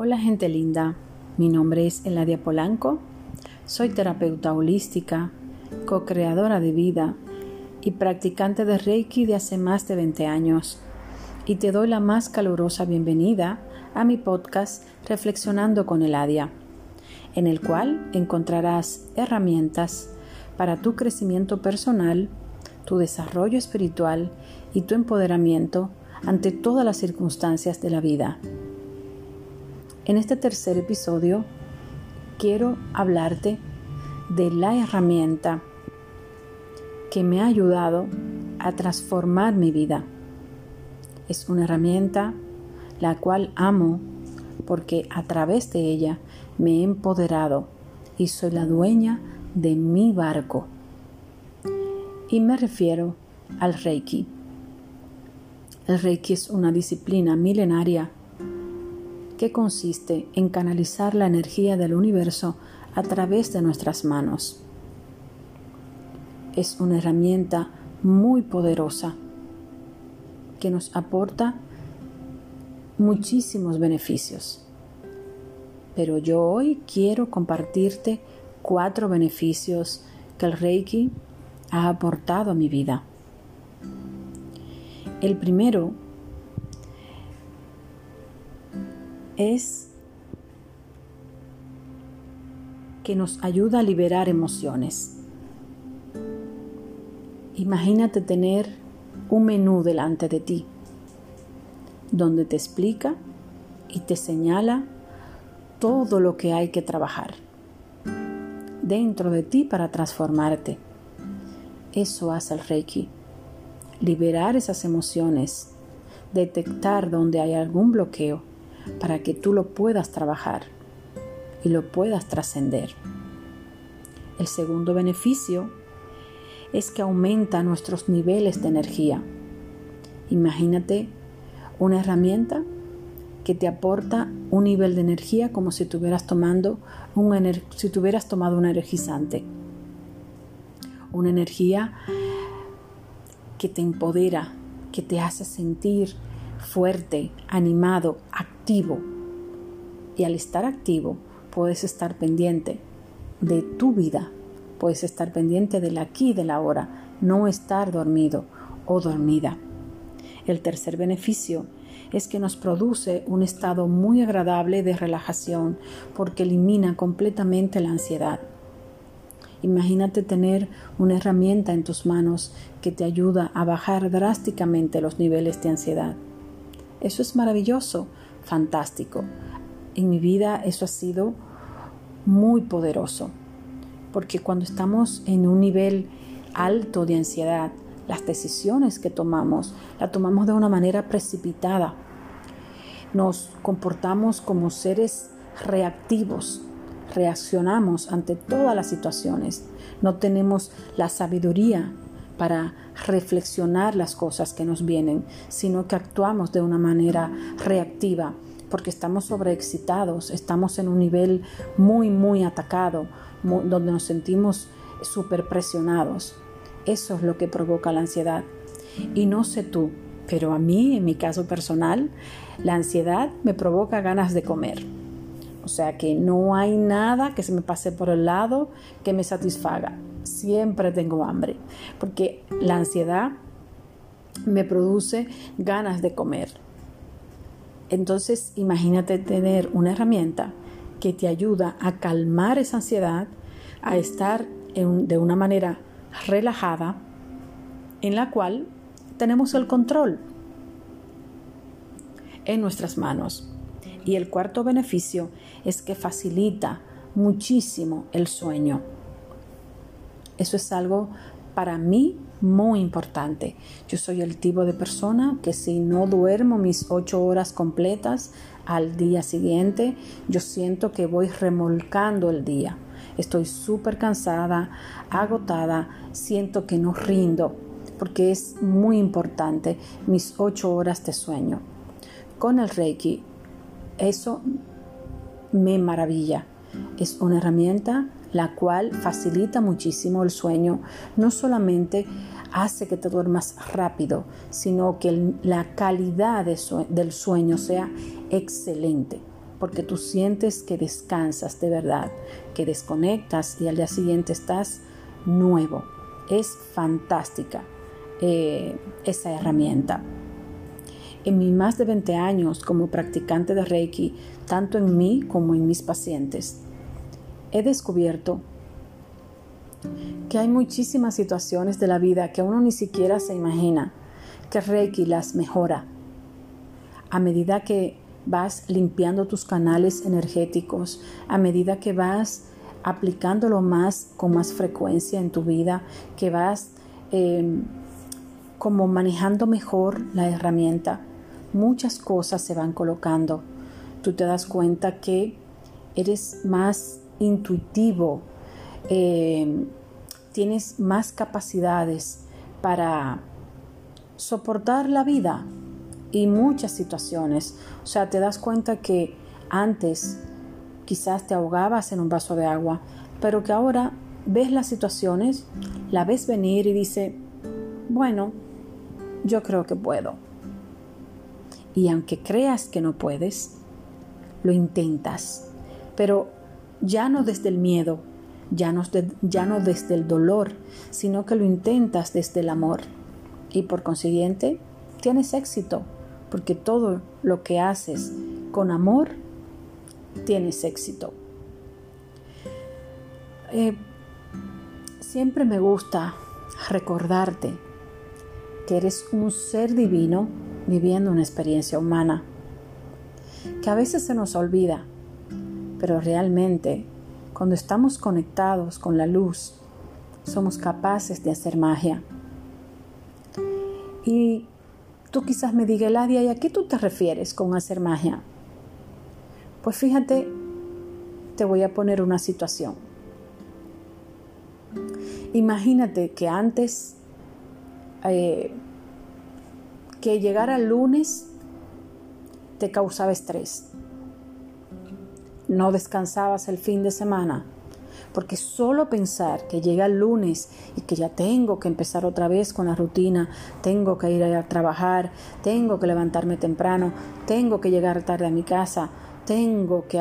Hola gente linda, mi nombre es Eladia Polanco, soy terapeuta holística, co-creadora de vida y practicante de Reiki de hace más de 20 años. Y te doy la más calurosa bienvenida a mi podcast Reflexionando con Eladia, en el cual encontrarás herramientas para tu crecimiento personal, tu desarrollo espiritual y tu empoderamiento ante todas las circunstancias de la vida. En este tercer episodio quiero hablarte de la herramienta que me ha ayudado a transformar mi vida. Es una herramienta la cual amo porque a través de ella me he empoderado y soy la dueña de mi barco. Y me refiero al Reiki. El Reiki es una disciplina milenaria que consiste en canalizar la energía del universo a través de nuestras manos. Es una herramienta muy poderosa que nos aporta muchísimos beneficios. Pero yo hoy quiero compartirte cuatro beneficios que el Reiki ha aportado a mi vida. El primero es que nos ayuda a liberar emociones. Imagínate tener un menú delante de ti, donde te explica y te señala todo lo que hay que trabajar dentro de ti para transformarte. Eso hace el Reiki. Liberar esas emociones, detectar donde hay algún bloqueo para que tú lo puedas trabajar y lo puedas trascender. El segundo beneficio es que aumenta nuestros niveles de energía. Imagínate una herramienta que te aporta un nivel de energía como si estuvieras tomando un si tuvieras tomado un energizante. Una energía que te empodera, que te hace sentir fuerte, animado, activo. Y al estar activo, puedes estar pendiente de tu vida, puedes estar pendiente del aquí y del ahora, no estar dormido o dormida. El tercer beneficio es que nos produce un estado muy agradable de relajación porque elimina completamente la ansiedad. Imagínate tener una herramienta en tus manos que te ayuda a bajar drásticamente los niveles de ansiedad. Eso es maravilloso, fantástico. En mi vida eso ha sido muy poderoso, porque cuando estamos en un nivel alto de ansiedad, las decisiones que tomamos las tomamos de una manera precipitada. Nos comportamos como seres reactivos, reaccionamos ante todas las situaciones, no tenemos la sabiduría para reflexionar las cosas que nos vienen, sino que actuamos de una manera reactiva porque estamos sobreexcitados, estamos en un nivel muy, muy atacado, donde nos sentimos súper presionados. Eso es lo que provoca la ansiedad. Y no sé tú, pero a mí, en mi caso personal, la ansiedad me provoca ganas de comer. O sea que no hay nada que se me pase por el lado que me satisfaga siempre tengo hambre, porque la ansiedad me produce ganas de comer. Entonces, imagínate tener una herramienta que te ayuda a calmar esa ansiedad, a estar de una manera relajada, en la cual tenemos el control en nuestras manos. Y el cuarto beneficio es que facilita muchísimo el sueño. Eso es algo para mí muy importante. Yo soy el tipo de persona que si no duermo mis ocho horas completas al día siguiente, yo siento que voy remolcando el día. Estoy súper cansada, agotada, siento que no rindo, porque es muy importante mis ocho horas de sueño. Con el Reiki, eso me maravilla. Es una herramienta la cual facilita muchísimo el sueño, no solamente hace que te duermas rápido, sino que la calidad del sueño sea excelente. porque tú sientes que descansas de verdad, que desconectas y al día siguiente estás nuevo. Es fantástica eh, esa herramienta. En mis más de 20 años como practicante de Reiki, tanto en mí como en mis pacientes, he descubierto que hay muchísimas situaciones de la vida que uno ni siquiera se imagina que Reiki las mejora. A medida que vas limpiando tus canales energéticos, a medida que vas aplicándolo más con más frecuencia en tu vida, que vas em, como manejando mejor la herramienta, muchas cosas se van colocando. Tú te das cuenta que eres más intuitivo, em, tienes más capacidades para soportar la vida y muchas situaciones. O sea, te das cuenta que antes quizás te ahogabas en un vaso de agua, pero que ahora ves las situaciones, la ves venir y dice, bueno, yo creo que puedo. Y aunque creas que no puedes, lo intentas, pero ya no desde el miedo, ya no, desde el dolor, sino que lo intentas desde el amor. Y por consiguiente, tienes éxito porque todo lo que haces con amor, tienes éxito. Eh, siempre me gusta recordarte que eres un ser divino viviendo una experiencia humana, que a veces se nos olvida, pero realmente cuando estamos conectados con la luz, somos capaces de hacer magia. Y Tú quizás me digas, Ladia, ¿y a qué tú te refieres con hacer magia? Pues fíjate, te voy a poner una situación. Imagínate que antes eh, que llegara el lunes te causaba estrés. No descansabas el fin de semana porque solo pensar que llega el lunes y que ya tengo que empezar otra vez con la rutina, tengo que ir a trabajar, tengo que levantarme temprano, tengo que llegar tarde a mi casa, tengo que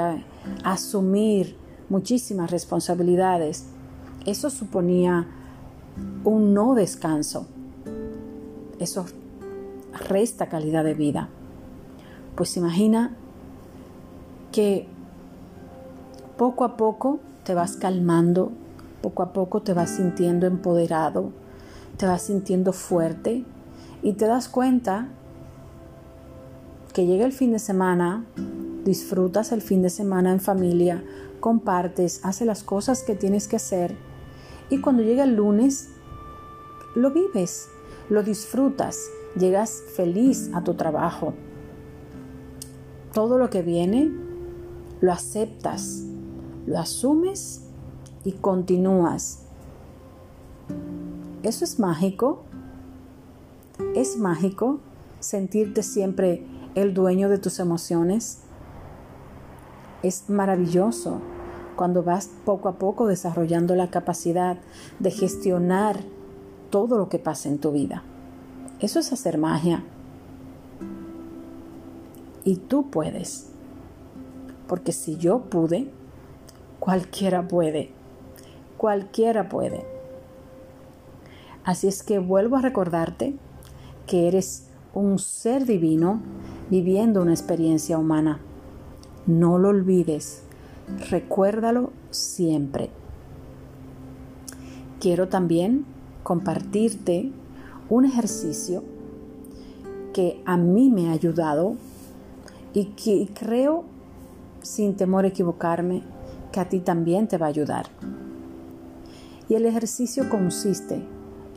asumir muchísimas responsabilidades, eso suponía un no descanso. Eso resta calidad de vida. Pues imagina que poco a poco te vas calmando, poco a poco te vas sintiendo empoderado, te vas sintiendo fuerte y te das cuenta que llega el fin de semana, disfrutas el fin de semana en familia, compartes, haces las cosas que tienes que hacer y cuando llega el lunes, lo vives, lo disfrutas, llegas feliz a tu trabajo. Todo lo que viene, lo aceptas, lo asumes y continúas. Eso es mágico. Es mágico sentirte siempre el dueño de tus emociones. Es maravilloso cuando vas poco a poco desarrollando la capacidad de gestionar todo lo que pasa en tu vida. Eso es hacer magia. Y tú puedes. Porque si yo pude, Cualquiera puede. Cualquiera puede. Así es que vuelvo a recordarte que eres un ser divino viviendo una experiencia humana. No lo olvides. Recuérdalo siempre. Quiero también compartirte un ejercicio que a mí me ha ayudado y que creo, sin temor a equivocarme, que a ti también te va a ayudar. Y el ejercicio consiste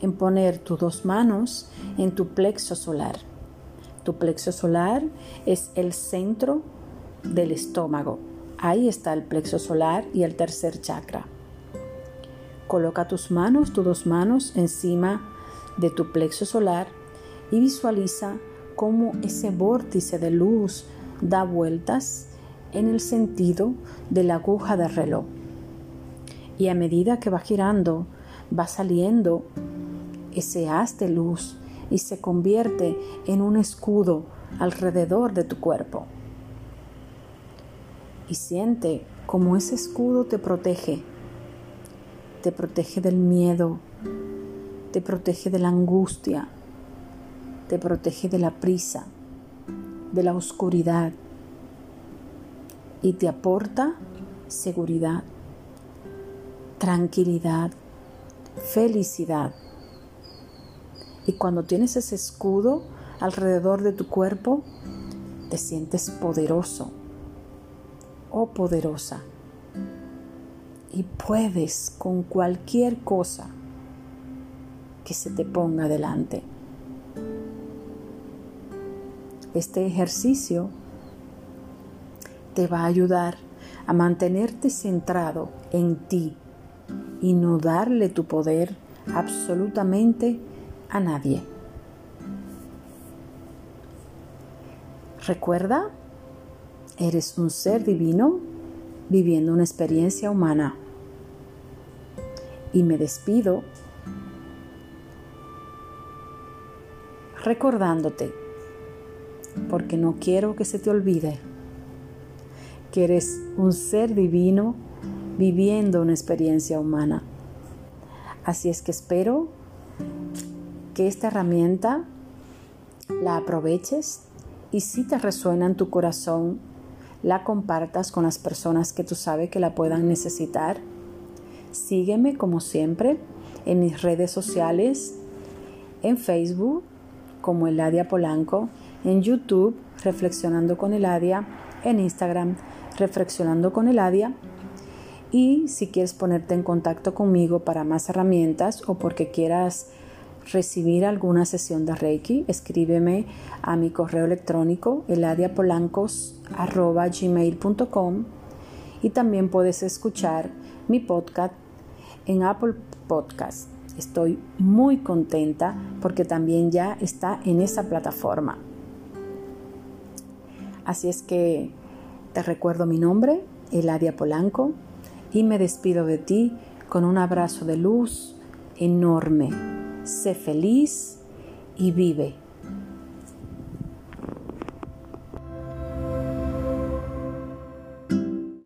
en poner tus dos manos en tu plexo solar. Tu plexo solar es el centro del estómago. Ahí está el plexo solar y el tercer chakra. Coloca tus manos, tus dos manos encima de tu plexo solar y visualiza cómo ese vórtice de luz da vueltas en el sentido de la aguja del reloj. Y a medida que va girando, va saliendo ese haz de luz y se convierte en un escudo alrededor de tu cuerpo. y siente cómo ese escudo te protege. Te protege del miedo, te protege de la angustia, te protege de la prisa, de la oscuridad y te aporta seguridad, tranquilidad, felicidad. Y cuando tienes ese escudo alrededor de tu cuerpo, te sientes poderoso o poderosa. Y puedes con cualquier cosa que se te ponga delante. Este ejercicio te va a ayudar a mantenerte centrado en ti y no darle tu poder absolutamente a nadie. Recuerda, eres un ser divino viviendo una experiencia humana. Y me despido recordándote, porque no quiero que se te olvide, que eres un ser divino viviendo una experiencia humana. Así es que espero que esta herramienta la aproveches y si te resuena en tu corazón, la compartas con las personas que tú sabes que la puedan necesitar. Sígueme como siempre en mis redes sociales, en Facebook como Eladia Polanco, en YouTube Reflexionando con Eladia, en Instagram Reflexionando con Eladia y si quieres ponerte en contacto conmigo para más herramientas o porque quieras recibir alguna sesión de Reiki, escríbeme a mi correo electrónico eladiapolancos.gmail.com y también puedes escuchar mi podcast en Apple Podcast. Estoy muy contenta porque también ya está en esa plataforma. Así es que te recuerdo mi nombre, Eladia Polanco, y me despido de ti con un abrazo de luz enorme. Sé feliz y vive.